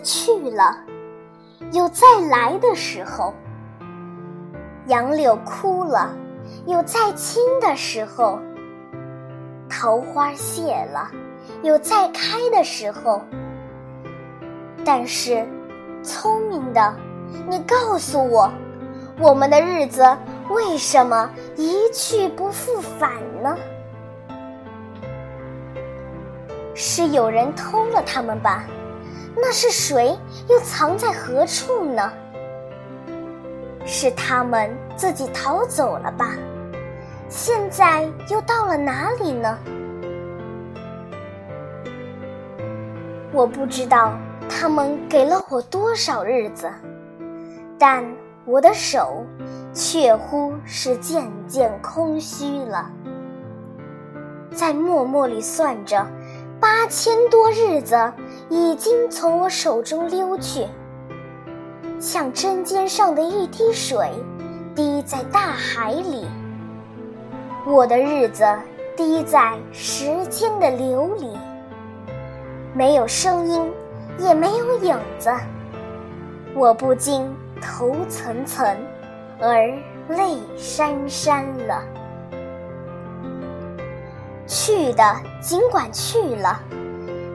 去了，有再来的时候；杨柳枯了，有再青的时候；桃花谢了，有再开的时候。但是，聪明的，你告诉我，我们的日子为什么一去不复返呢？是有人偷了他们吧？那是谁？又藏在何处呢？是他们自己逃走了吧？现在又到了哪里呢？我不知道他们给了我多少日子，但我的手确乎是渐渐空虚了，在默默里算着。八千多日子已经从我手中溜去，像针尖上的一滴水，滴在大海里。我的日子滴在时间的流里，没有声音，也没有影子，我不禁头涔涔，而泪潸潸了。去的尽管去了，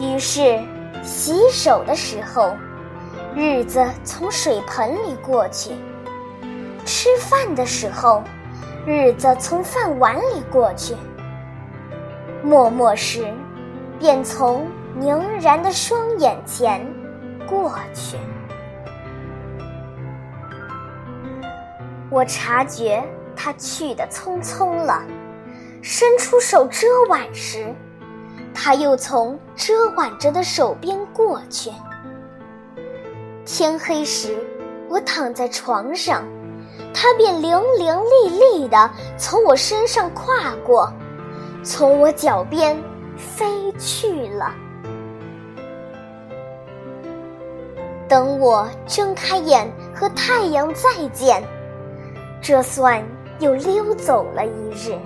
于是洗手的时候，日子从水盆里过去；吃饭的时候，日子从饭碗里过去；默默时，便从凝然的双眼前过去。我察觉。他去的匆匆了，伸出手遮挽时，他又从遮挽着的手边过去。天黑时，我躺在床上，他便伶伶俐俐地从我身上跨过，从我脚边飞去了。等我睁开眼和太阳再见，这算。又溜走了一日，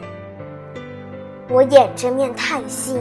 我掩着面叹息，